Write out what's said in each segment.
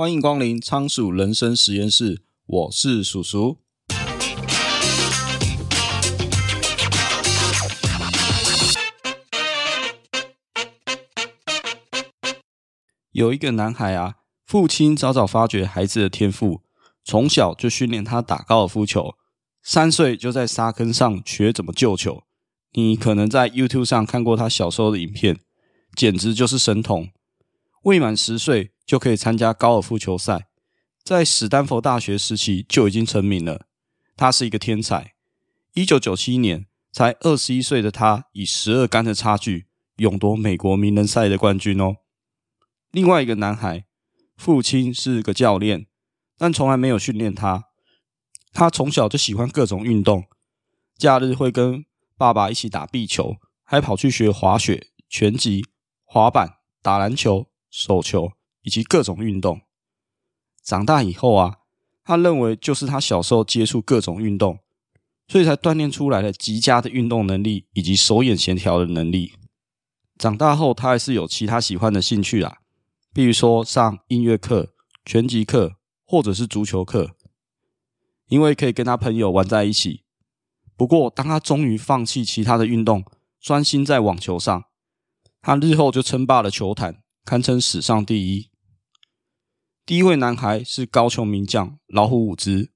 欢迎光临仓鼠人生实验室，我是鼠鼠。有一个男孩啊，父亲早早发觉孩子的天赋，从小就训练他打高尔夫球，三岁就在沙坑上学怎么救球。你可能在 YouTube 上看过他小时候的影片，简直就是神童。未满十岁就可以参加高尔夫球赛，在史丹佛大学时期就已经成名了。他是一个天才。一九九七年，才二十一岁的他，以十二杆的差距勇夺美国名人赛的冠军哦。另外一个男孩，父亲是个教练，但从来没有训练他。他从小就喜欢各种运动，假日会跟爸爸一起打壁球，还跑去学滑雪、拳击、滑板、打篮球。手球以及各种运动。长大以后啊，他认为就是他小时候接触各种运动，所以才锻炼出来了极佳的运动能力以及手眼协调的能力。长大后，他还是有其他喜欢的兴趣啦，比如说上音乐课、拳击课或者是足球课，因为可以跟他朋友玩在一起。不过，当他终于放弃其他的运动，专心在网球上，他日后就称霸了球坛。堪称史上第一。第一位男孩是高球名将老虎伍兹，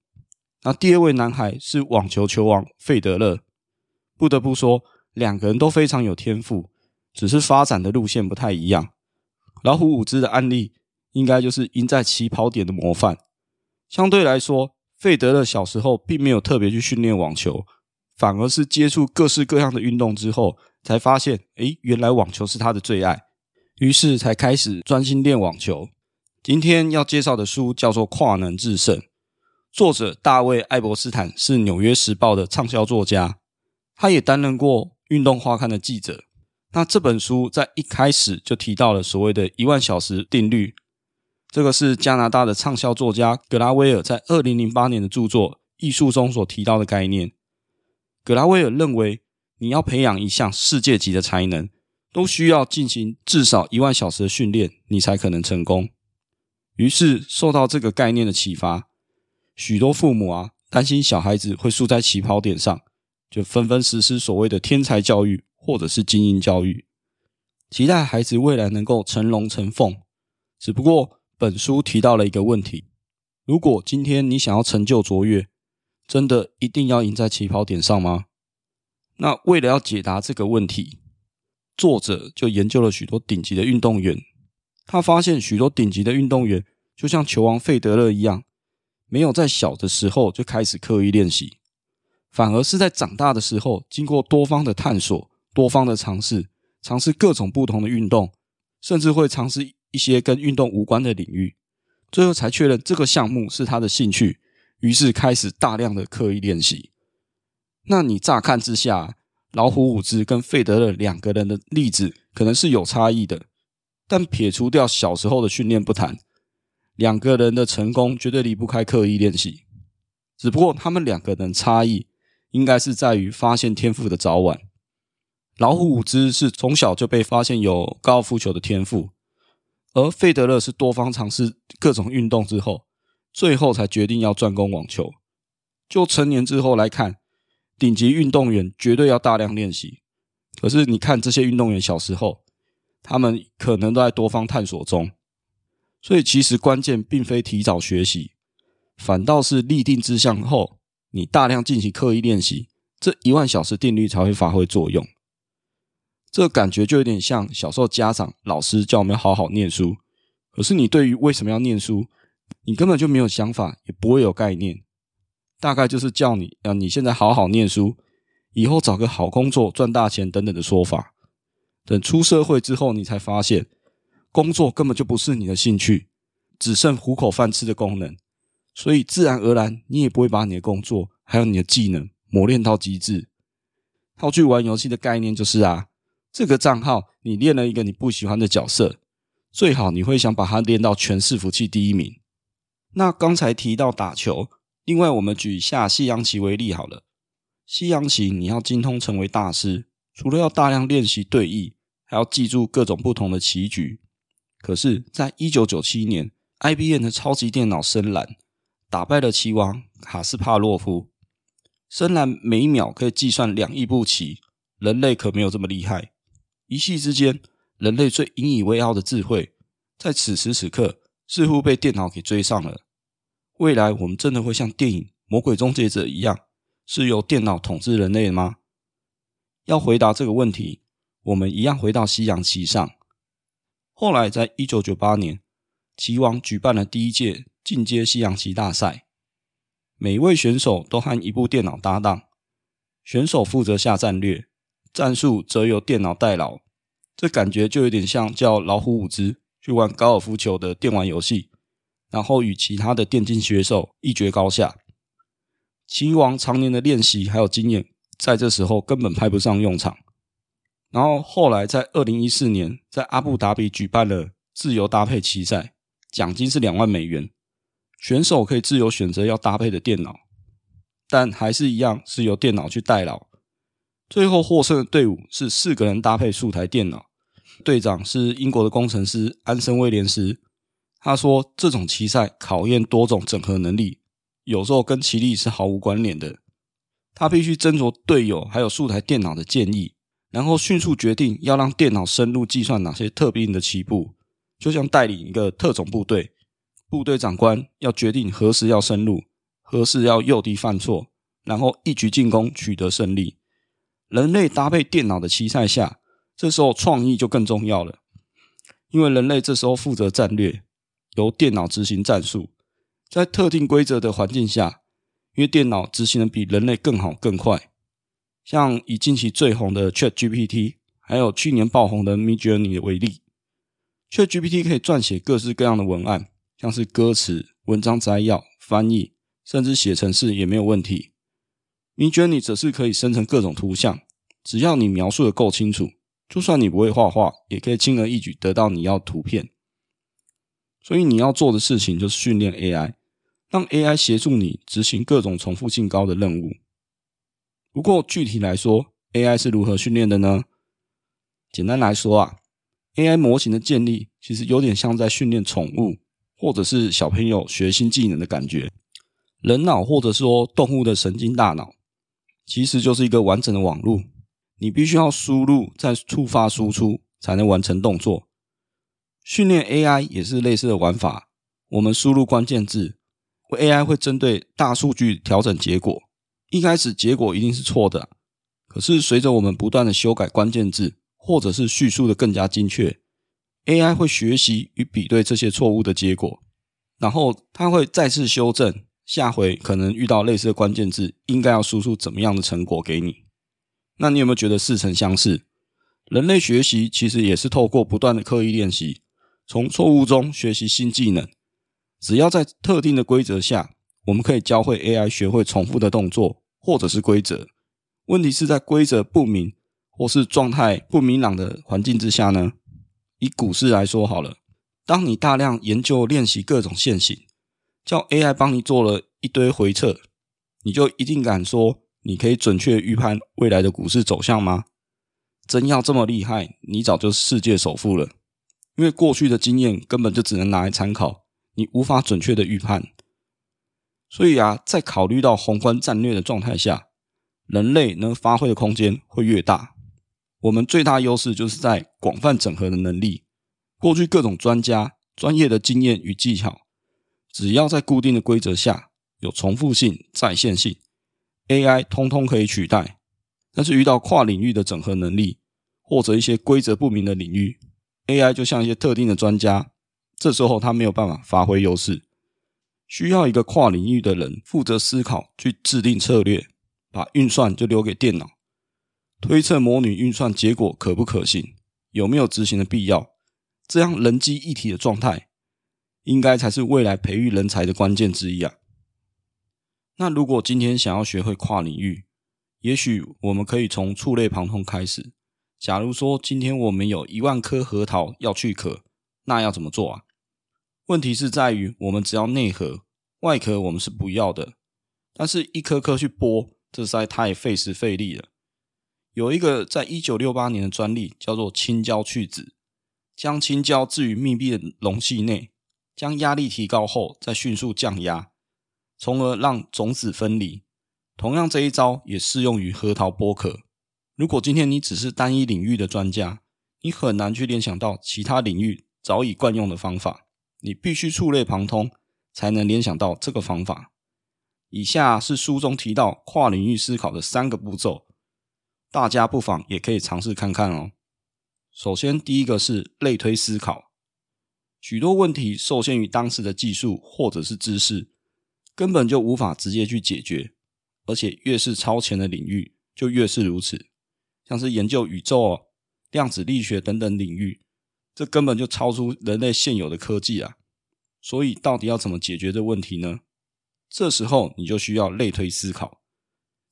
那第二位男孩是网球球王费德勒。不得不说，两个人都非常有天赋，只是发展的路线不太一样。老虎伍兹的案例应该就是赢在起跑点的模范。相对来说，费德勒小时候并没有特别去训练网球，反而是接触各式各样的运动之后，才发现，诶，原来网球是他的最爱。于是才开始专心练网球。今天要介绍的书叫做《跨能制胜》，作者大卫·艾伯斯坦是《纽约时报》的畅销作家，他也担任过《运动画刊》的记者。那这本书在一开始就提到了所谓的一万小时定律，这个是加拿大的畅销作家格拉威尔在二零零八年的著作《艺术》中所提到的概念。格拉威尔认为，你要培养一项世界级的才能。都需要进行至少一万小时的训练，你才可能成功。于是受到这个概念的启发，许多父母啊担心小孩子会输在起跑点上，就纷纷实施所谓的天才教育或者是精英教育，期待孩子未来能够成龙成凤。只不过本书提到了一个问题：如果今天你想要成就卓越，真的一定要赢在起跑点上吗？那为了要解答这个问题。作者就研究了许多顶级的运动员，他发现许多顶级的运动员就像球王费德勒一样，没有在小的时候就开始刻意练习，反而是在长大的时候，经过多方的探索、多方的尝试，尝试各种不同的运动，甚至会尝试一些跟运动无关的领域，最后才确认这个项目是他的兴趣，于是开始大量的刻意练习。那你乍看之下，老虎伍兹跟费德勒两个人的例子可能是有差异的，但撇除掉小时候的训练不谈，两个人的成功绝对离不开刻意练习。只不过他们两个人差异应该是在于发现天赋的早晚。老虎伍兹是从小就被发现有高尔夫球的天赋，而费德勒是多方尝试各种运动之后，最后才决定要专攻网球。就成年之后来看。顶级运动员绝对要大量练习，可是你看这些运动员小时候，他们可能都在多方探索中，所以其实关键并非提早学习，反倒是立定志向后，你大量进行刻意练习，这一万小时定律才会发挥作用。这感觉就有点像小时候家长、老师叫我们好好念书，可是你对于为什么要念书，你根本就没有想法，也不会有概念。大概就是叫你，啊，你现在好好念书，以后找个好工作赚大钱等等的说法。等出社会之后，你才发现，工作根本就不是你的兴趣，只剩糊口饭吃的功能。所以自然而然，你也不会把你的工作还有你的技能磨练到极致。套句玩游戏的概念就是啊，这个账号你练了一个你不喜欢的角色，最好你会想把它练到全市服器第一名。那刚才提到打球。另外，我们举下西洋棋为例好了。西洋棋你要精通成为大师，除了要大量练习对弈，还要记住各种不同的棋局。可是，在一九九七年，IBM 的超级电脑深蓝打败了棋王卡斯帕洛夫。深蓝每秒可以计算两亿步棋，人类可没有这么厉害。一夕之间，人类最引以为傲的智慧，在此时此刻似乎被电脑给追上了。未来我们真的会像电影《魔鬼终结者》一样，是由电脑统治人类吗？要回答这个问题，我们一样回到西洋棋上。后来，在一九九八年，棋王举办了第一届进阶西洋棋大赛，每一位选手都和一部电脑搭档，选手负责下战略，战术则由电脑代劳。这感觉就有点像叫老虎伍兹去玩高尔夫球的电玩游戏，然后与其他的电竞选手一决高下。棋王常年的练习还有经验。在这时候根本派不上用场，然后后来在二零一四年在阿布达比举办了自由搭配棋赛，奖金是两万美元，选手可以自由选择要搭配的电脑，但还是一样是由电脑去代劳。最后获胜的队伍是四个人搭配数台电脑，队长是英国的工程师安森威廉斯。他说这种棋赛考验多种整合能力，有时候跟棋力是毫无关联的。他必须斟酌队友还有数台电脑的建议，然后迅速决定要让电脑深入计算哪些特定的棋步，就像带领一个特种部队，部队长官要决定何时要深入，何时要诱敌犯错，然后一举进攻取得胜利。人类搭配电脑的棋赛下，这时候创意就更重要了，因为人类这时候负责战略，由电脑执行战术，在特定规则的环境下。因为电脑执行的比人类更好更快，像以近期最红的 ChatGPT，还有去年爆红的 Midjourney 为例，ChatGPT 可以撰写各式各样的文案，像是歌词、文章摘要、翻译，甚至写程式也没有问题。Midjourney 则是可以生成各种图像，只要你描述的够清楚，就算你不会画画，也可以轻而易举得到你要图片。所以你要做的事情就是训练 AI。让 AI 协助你执行各种重复性高的任务。不过具体来说，AI 是如何训练的呢？简单来说啊，AI 模型的建立其实有点像在训练宠物，或者是小朋友学新技能的感觉。人脑或者说动物的神经大脑，其实就是一个完整的网络。你必须要输入再触发输出，才能完成动作。训练 AI 也是类似的玩法。我们输入关键字。AI 会针对大数据调整结果，一开始结果一定是错的，可是随着我们不断的修改关键字，或者是叙述的更加精确，AI 会学习与比对这些错误的结果，然后它会再次修正，下回可能遇到类似的关键字，应该要输出怎么样的成果给你。那你有没有觉得似曾相识？人类学习其实也是透过不断的刻意练习，从错误中学习新技能。只要在特定的规则下，我们可以教会 AI 学会重复的动作，或者是规则。问题是在规则不明或是状态不明朗的环境之下呢？以股市来说好了，当你大量研究练习各种线型，叫 AI 帮你做了一堆回测，你就一定敢说你可以准确预判未来的股市走向吗？真要这么厉害，你早就世界首富了。因为过去的经验根本就只能拿来参考。你无法准确的预判，所以啊，在考虑到宏观战略的状态下，人类能发挥的空间会越大。我们最大优势就是在广泛整合的能力。过去各种专家专业的经验与技巧，只要在固定的规则下有重复性、再现性，AI 通通可以取代。但是遇到跨领域的整合能力，或者一些规则不明的领域，AI 就像一些特定的专家。这时候他没有办法发挥优势，需要一个跨领域的人负责思考，去制定策略，把运算就留给电脑，推测模拟运算结果可不可行，有没有执行的必要，这样人机一体的状态，应该才是未来培育人才的关键之一啊。那如果今天想要学会跨领域，也许我们可以从触类旁通开始。假如说今天我们有一万颗核桃要去壳。那要怎么做啊？问题是在于，我们只要内核，外壳我们是不要的。但是一颗颗去剥，这实在太费时费力了。有一个在一九六八年的专利叫做青椒去籽，将青椒置于密闭的容器内，将压力提高后再迅速降压，从而让种子分离。同样，这一招也适用于核桃剥壳。如果今天你只是单一领域的专家，你很难去联想到其他领域早已惯用的方法，你必须触类旁通，才能联想到这个方法。以下是书中提到跨领域思考的三个步骤，大家不妨也可以尝试看看哦。首先，第一个是类推思考，许多问题受限于当时的技术或者是知识，根本就无法直接去解决，而且越是超前的领域，就越是如此。像是研究宇宙、量子力学等等领域，这根本就超出人类现有的科技啊！所以，到底要怎么解决这问题呢？这时候你就需要类推思考。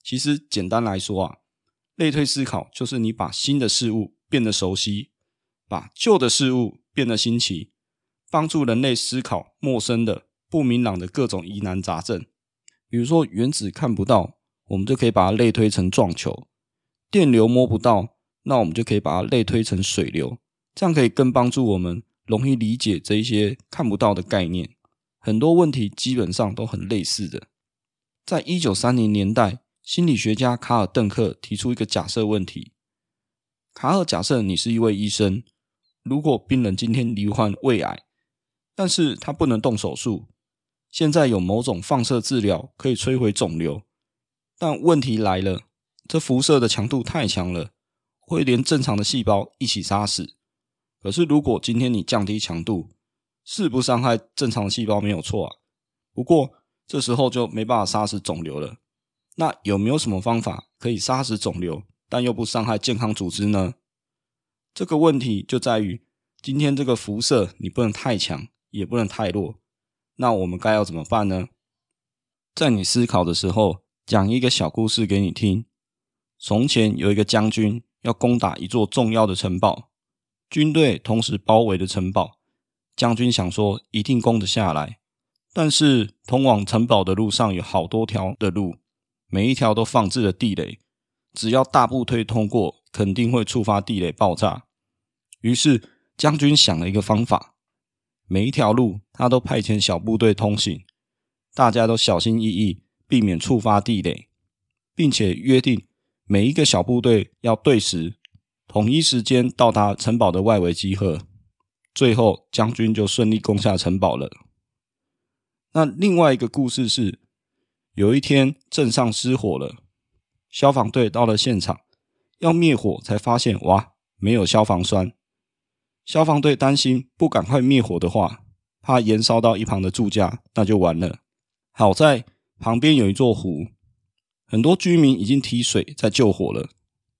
其实，简单来说啊，类推思考就是你把新的事物变得熟悉，把旧的事物变得新奇，帮助人类思考陌生的、不明朗的各种疑难杂症。比如说，原子看不到，我们就可以把它类推成撞球。电流摸不到，那我们就可以把它类推成水流，这样可以更帮助我们容易理解这一些看不到的概念。很多问题基本上都很类似的。在一九三零年代，心理学家卡尔邓克提出一个假设问题：卡尔假设你是一位医生，如果病人今天罹患胃癌，但是他不能动手术，现在有某种放射治疗可以摧毁肿瘤，但问题来了。这辐射的强度太强了，会连正常的细胞一起杀死。可是，如果今天你降低强度，是不伤害正常的细胞没有错啊。不过，这时候就没办法杀死肿瘤了。那有没有什么方法可以杀死肿瘤，但又不伤害健康组织呢？这个问题就在于，今天这个辐射你不能太强，也不能太弱。那我们该要怎么办呢？在你思考的时候，讲一个小故事给你听。从前有一个将军要攻打一座重要的城堡，军队同时包围了城堡。将军想说一定攻得下来，但是通往城堡的路上有好多条的路，每一条都放置了地雷，只要大部队通过，肯定会触发地雷爆炸。于是将军想了一个方法，每一条路他都派遣小部队通行，大家都小心翼翼，避免触发地雷，并且约定。每一个小部队要对时，统一时间到达城堡的外围集合。最后，将军就顺利攻下城堡了。那另外一个故事是，有一天镇上失火了，消防队到了现场，要灭火，才发现哇，没有消防栓。消防队担心不赶快灭火的话，怕延烧到一旁的住家，那就完了。好在旁边有一座湖。很多居民已经提水在救火了，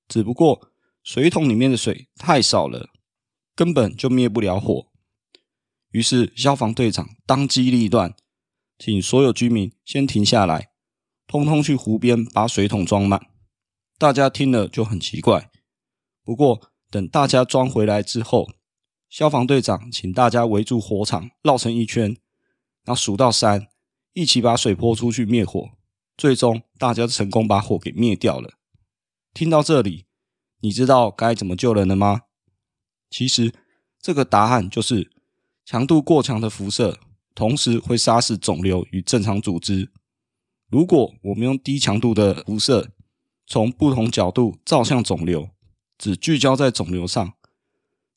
只不过水桶里面的水太少了，根本就灭不了火。于是消防队长当机立断，请所有居民先停下来，通通去湖边把水桶装满。大家听了就很奇怪。不过等大家装回来之后，消防队长请大家围住火场，绕成一圈，然后数到三，一起把水泼出去灭火。最终，大家成功把火给灭掉了。听到这里，你知道该怎么救人了吗？其实，这个答案就是：强度过强的辐射，同时会杀死肿瘤与正常组织。如果我们用低强度的辐射，从不同角度照向肿瘤，只聚焦在肿瘤上，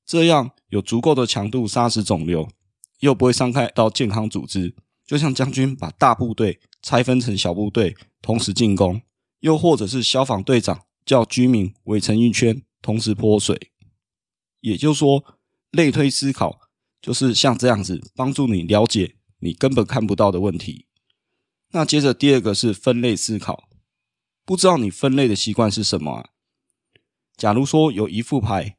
这样有足够的强度杀死肿瘤，又不会伤害到健康组织。就像将军把大部队拆分成小部队，同时进攻；又或者是消防队长叫居民围成一圈，同时泼水。也就是说，类推思考就是像这样子，帮助你了解你根本看不到的问题。那接着第二个是分类思考，不知道你分类的习惯是什么啊？假如说有一副牌，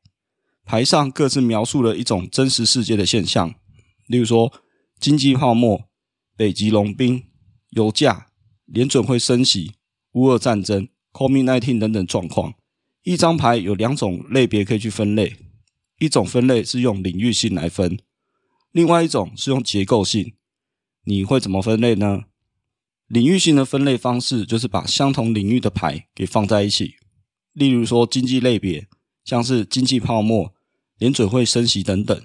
牌上各自描述了一种真实世界的现象，例如说经济泡沫。北极融冰、油价、联准会升息、乌俄战争、COVID-19 等等状况，一张牌有两种类别可以去分类，一种分类是用领域性来分，另外一种是用结构性。你会怎么分类呢？领域性的分类方式就是把相同领域的牌给放在一起，例如说经济类别，像是经济泡沫、联准会升息等等；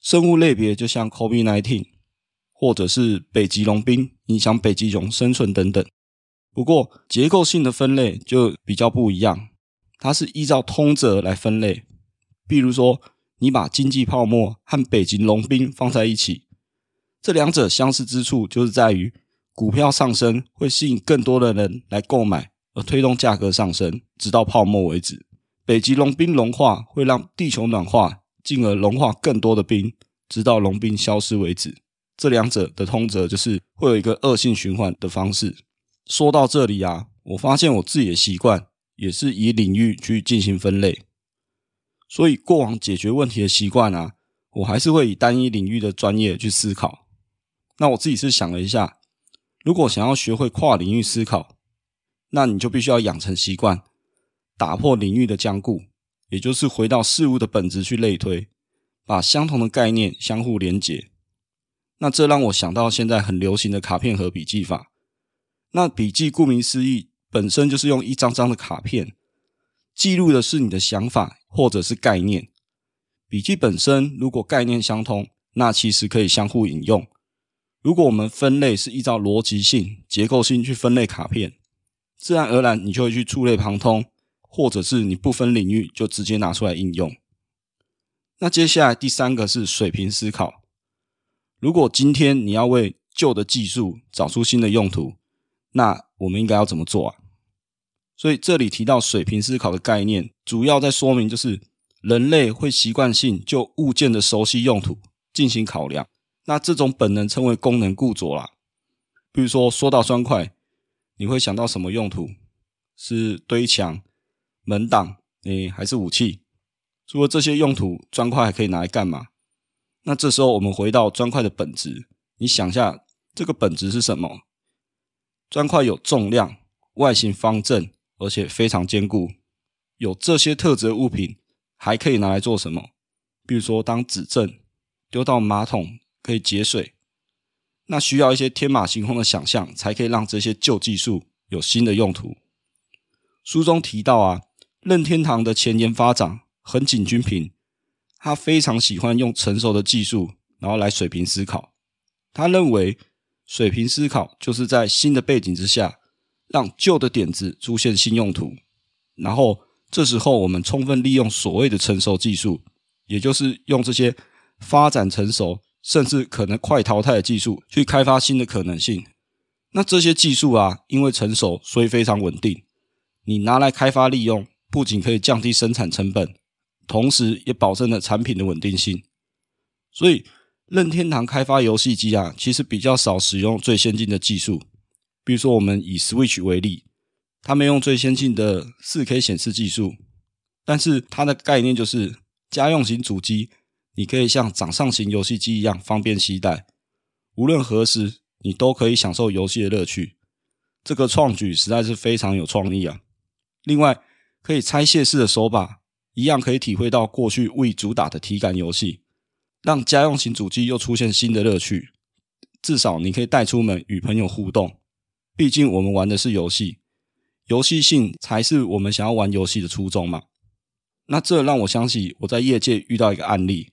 生物类别就像 COVID-19。或者是北极龙冰影响北极熊生存等等。不过结构性的分类就比较不一样，它是依照通则来分类。比如说，你把经济泡沫和北极龙冰放在一起，这两者相似之处就是在于股票上升会吸引更多的人来购买，而推动价格上升，直到泡沫为止。北极龙冰融化会让地球暖化，进而融化更多的冰，直到融冰消失为止。这两者的通则就是会有一个恶性循环的方式。说到这里啊，我发现我自己的习惯也是以领域去进行分类，所以过往解决问题的习惯啊，我还是会以单一领域的专业去思考。那我自己是想了一下，如果想要学会跨领域思考，那你就必须要养成习惯。打破领域的僵固，也就是回到事物的本质去类推，把相同的概念相互连结。那这让我想到现在很流行的卡片和笔记法。那笔记顾名思义，本身就是用一张张的卡片记录的是你的想法或者是概念。笔记本身如果概念相通，那其实可以相互引用。如果我们分类是依照逻辑性、结构性去分类卡片，自然而然你就会去触类旁通。或者是你不分领域就直接拿出来应用。那接下来第三个是水平思考。如果今天你要为旧的技术找出新的用途，那我们应该要怎么做啊？所以这里提到水平思考的概念，主要在说明就是人类会习惯性就物件的熟悉用途进行考量。那这种本能称为功能固着啦。比如说说到砖块，你会想到什么用途？是堆墙？门挡，诶，还是武器？除了这些用途，砖块还可以拿来干嘛？那这时候我们回到砖块的本质，你想一下，这个本质是什么？砖块有重量，外形方正，而且非常坚固。有这些特质的物品，还可以拿来做什么？比如说当指正，丢到马桶可以节水。那需要一些天马行空的想象，才可以让这些旧技术有新的用途。书中提到啊。任天堂的前沿发展横井军平，他非常喜欢用成熟的技术，然后来水平思考。他认为，水平思考就是在新的背景之下，让旧的点子出现新用途。然后这时候，我们充分利用所谓的成熟技术，也就是用这些发展成熟甚至可能快淘汰的技术，去开发新的可能性。那这些技术啊，因为成熟，所以非常稳定。你拿来开发利用。不仅可以降低生产成本，同时也保证了产品的稳定性。所以，任天堂开发游戏机啊，其实比较少使用最先进的技术。比如说，我们以 Switch 为例，他们用最先进的 4K 显示技术，但是它的概念就是家用型主机，你可以像掌上型游戏机一样方便携带，无论何时你都可以享受游戏的乐趣。这个创举实在是非常有创意啊！另外，可以拆卸式的手把，一样可以体会到过去未主打的体感游戏，让家用型主机又出现新的乐趣。至少你可以带出门与朋友互动，毕竟我们玩的是游戏，游戏性才是我们想要玩游戏的初衷嘛。那这让我想起我在业界遇到一个案例，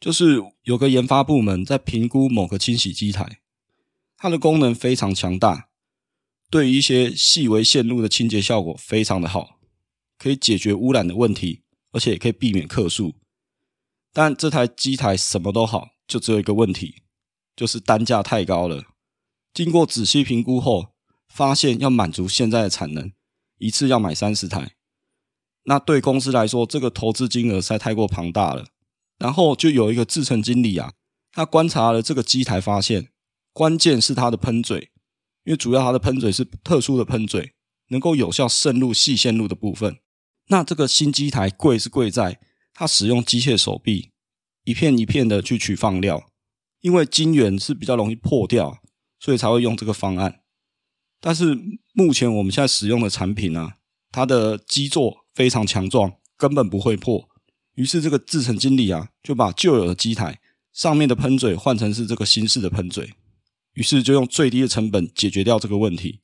就是有个研发部门在评估某个清洗机台，它的功能非常强大，对于一些细微线路的清洁效果非常的好。可以解决污染的问题，而且也可以避免客诉。但这台机台什么都好，就只有一个问题，就是单价太高了。经过仔细评估后，发现要满足现在的产能，一次要买三十台。那对公司来说，这个投资金额实在太过庞大了。然后就有一个制程经理啊，他观察了这个机台，发现关键是它的喷嘴，因为主要它的喷嘴是特殊的喷嘴，能够有效渗入细线路的部分。那这个新机台贵是贵在它使用机械手臂，一片一片的去取放料，因为晶圆是比较容易破掉，所以才会用这个方案。但是目前我们现在使用的产品啊，它的基座非常强壮，根本不会破。于是这个制程经理啊，就把旧有的机台上面的喷嘴换成是这个新式的喷嘴，于是就用最低的成本解决掉这个问题。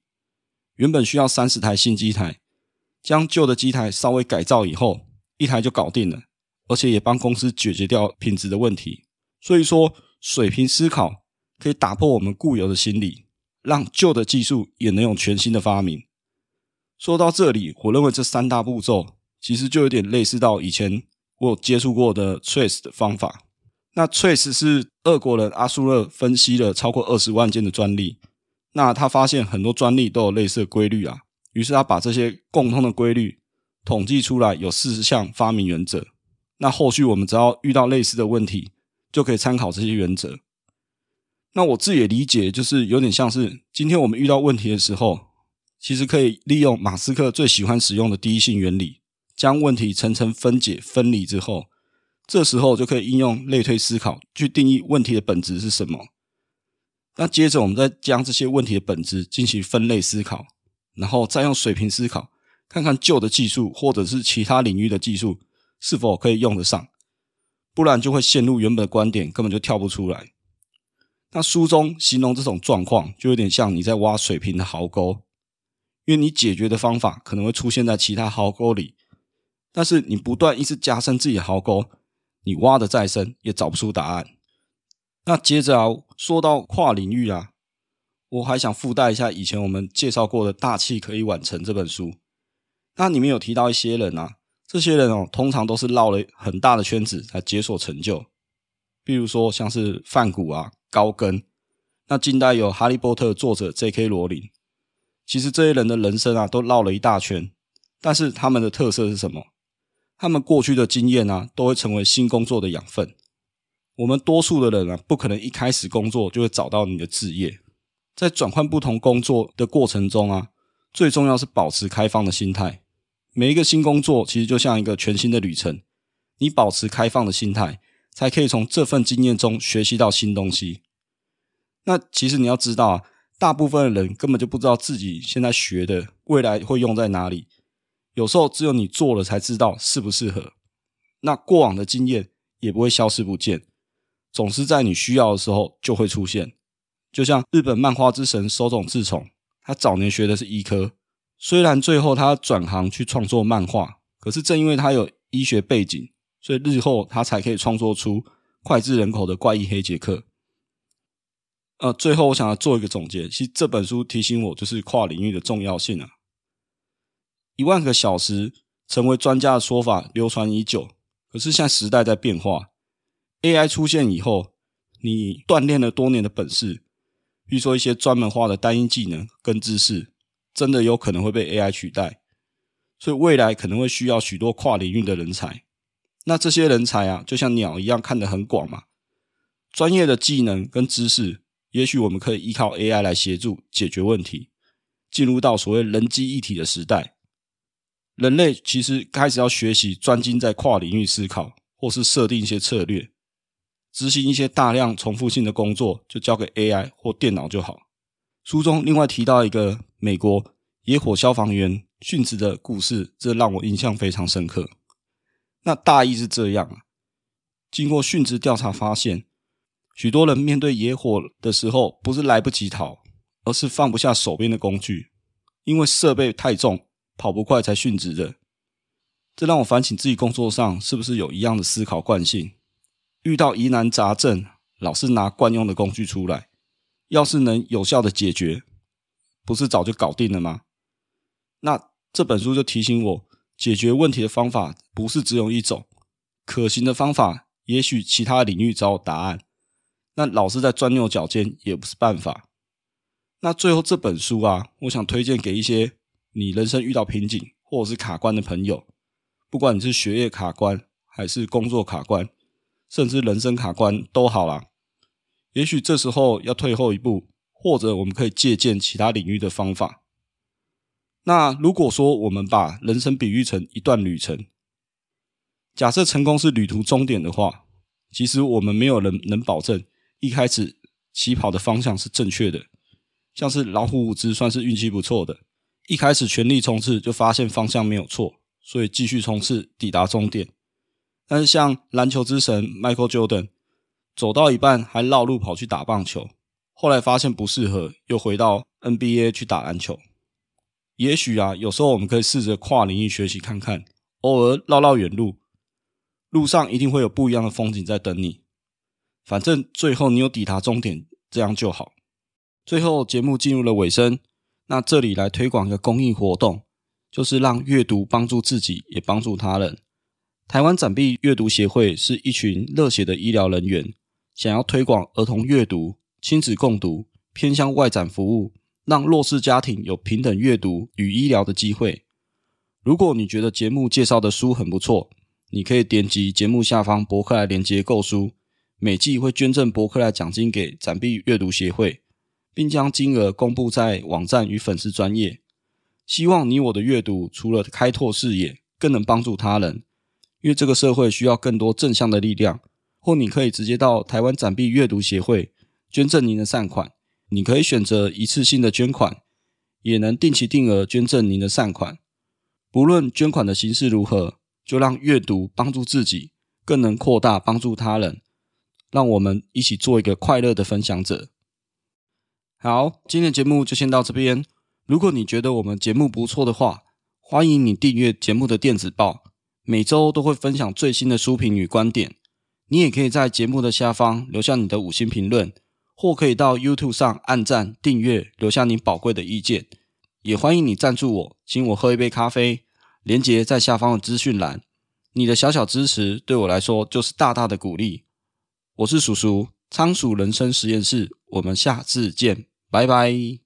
原本需要三十台新机台。将旧的机台稍微改造以后，一台就搞定了，而且也帮公司解决掉品质的问题。所以说，水平思考可以打破我们固有的心理，让旧的技术也能有全新的发明。说到这里，我认为这三大步骤其实就有点类似到以前我有接触过的 Trace 的方法。那 Trace 是俄国人阿苏勒分析了超过二十万件的专利，那他发现很多专利都有类似的规律啊，于是他把这些共通的规律统计出来，有四十项发明原则。那后续我们只要遇到类似的问题，就可以参考这些原则。那我自己的理解就是有点像是今天我们遇到问题的时候，其实可以利用马斯克最喜欢使用的第一性原理，将问题层层分解分离之后，这时候就可以应用类推思考去定义问题的本质是什么。那接着我们再将这些问题的本质进行分类思考，然后再用水平思考，看看旧的技术或者是其他领域的技术是否可以用得上，不然就会陷入原本的观点，根本就跳不出来。那书中形容这种状况，就有点像你在挖水平的壕沟，因为你解决的方法可能会出现在其他壕沟里，但是你不断一直加深自己的壕沟，你挖的再深也找不出答案。那接着啊，说到跨领域啊，我还想附带一下以前我们介绍过的《大器可以晚成》这本书，那里面有提到一些人啊，这些人哦，通常都是绕了很大的圈子才解锁成就，比如说像是梵谷啊。高更，那近代有《哈利波特》作者 J.K. 罗琳，其实这些人的人生啊，都绕了一大圈，但是他们的特色是什么？他们过去的经验啊，都会成为新工作的养分。我们多数的人啊，不可能一开始工作就会找到你的志业，在转换不同工作的过程中啊，最重要是保持开放的心态。每一个新工作其实就像一个全新的旅程，你保持开放的心态。才可以从这份经验中学习到新东西。那其实你要知道啊，大部分的人根本就不知道自己现在学的未来会用在哪里。有时候只有你做了才知道适不适合。那过往的经验也不会消失不见，总是在你需要的时候就会出现。就像日本漫画之神手冢治虫，他早年学的是医科，虽然最后他转行去创作漫画，可是正因为他有医学背景。所以日后他才可以创作出脍炙人口的怪异黑杰克。呃，最后我想要做一个总结，其实这本书提醒我，就是跨领域的重要性啊。一万个小时成为专家的说法流传已久，可是现在时代在变化，AI 出现以后，你锻炼了多年的本事，比如说一些专门化的单一技能跟知识，真的有可能会被 AI 取代，所以未来可能会需要许多跨领域的人才。那这些人才啊，就像鸟一样看得很广嘛。专业的技能跟知识，也许我们可以依靠 AI 来协助解决问题，进入到所谓人机一体的时代。人类其实开始要学习专精在跨领域思考，或是设定一些策略，执行一些大量重复性的工作，就交给 AI 或电脑就好。书中另外提到一个美国野火消防员殉职的故事，这让我印象非常深刻。那大意是这样，经过殉职调查发现，许多人面对野火的时候，不是来不及逃，而是放不下手边的工具，因为设备太重，跑不快才殉职的。这让我反省自己工作上是不是有一样的思考惯性，遇到疑难杂症，老是拿惯用的工具出来，要是能有效的解决，不是早就搞定了吗？那这本书就提醒我。解决问题的方法不是只有一种，可行的方法也许其他领域找答案，那老是在钻牛角尖也不是办法。那最后这本书啊，我想推荐给一些你人生遇到瓶颈或者是卡关的朋友，不管你是学业卡关，还是工作卡关，甚至人生卡关都好啦。也许这时候要退后一步，或者我们可以借鉴其他领域的方法。那如果说我们把人生比喻成一段旅程，假设成功是旅途终点的话，其实我们没有人能保证一开始起跑的方向是正确的。像是老虎伍兹算是运气不错的，一开始全力冲刺就发现方向没有错，所以继续冲刺抵达终点。但是像篮球之神 Michael Jordan，走到一半还绕路跑去打棒球，后来发现不适合，又回到 NBA 去打篮球。也许啊，有时候我们可以试着跨领域学习看看，偶尔绕绕远路，路上一定会有不一样的风景在等你。反正最后你有抵达终点，这样就好。最后，节目进入了尾声，那这里来推广一个公益活动，就是让阅读帮助自己，也帮助他人。台湾展臂阅读协会是一群热血的医疗人员，想要推广儿童阅读、亲子共读、偏向外展服务，让弱势家庭有平等阅读与医疗的机会。如果你觉得节目介绍的书很不错，你可以点击节目下方博客来连接购书，每季会捐赠博客来奖金给展臂阅读协会，并将金额公布在网站与粉丝专业。希望你我的阅读除了开拓视野，更能帮助他人。因为这个社会需要更多正向的力量，或你可以直接到台湾展币阅读协会捐赠您的善款。你可以选择一次性的捐款，也能定期定额捐赠您的善款。不论捐款的形式如何，就让阅读帮助自己，更能扩大帮助他人。让我们一起做一个快乐的分享者。好，今天的节目就先到这边。如果你觉得我们节目不错的话，欢迎你订阅节目的电子报。每周都会分享最新的书评与观点，你也可以在节目的下方留下你的五星评论，或可以到 YouTube 上按赞、订阅，留下你宝贵的意见。也欢迎你赞助我，请我喝一杯咖啡，连结在下方的资讯栏。你的小小支持对我来说就是大大的鼓励。我是叔叔，仓鼠人生实验室，我们下次见，拜拜。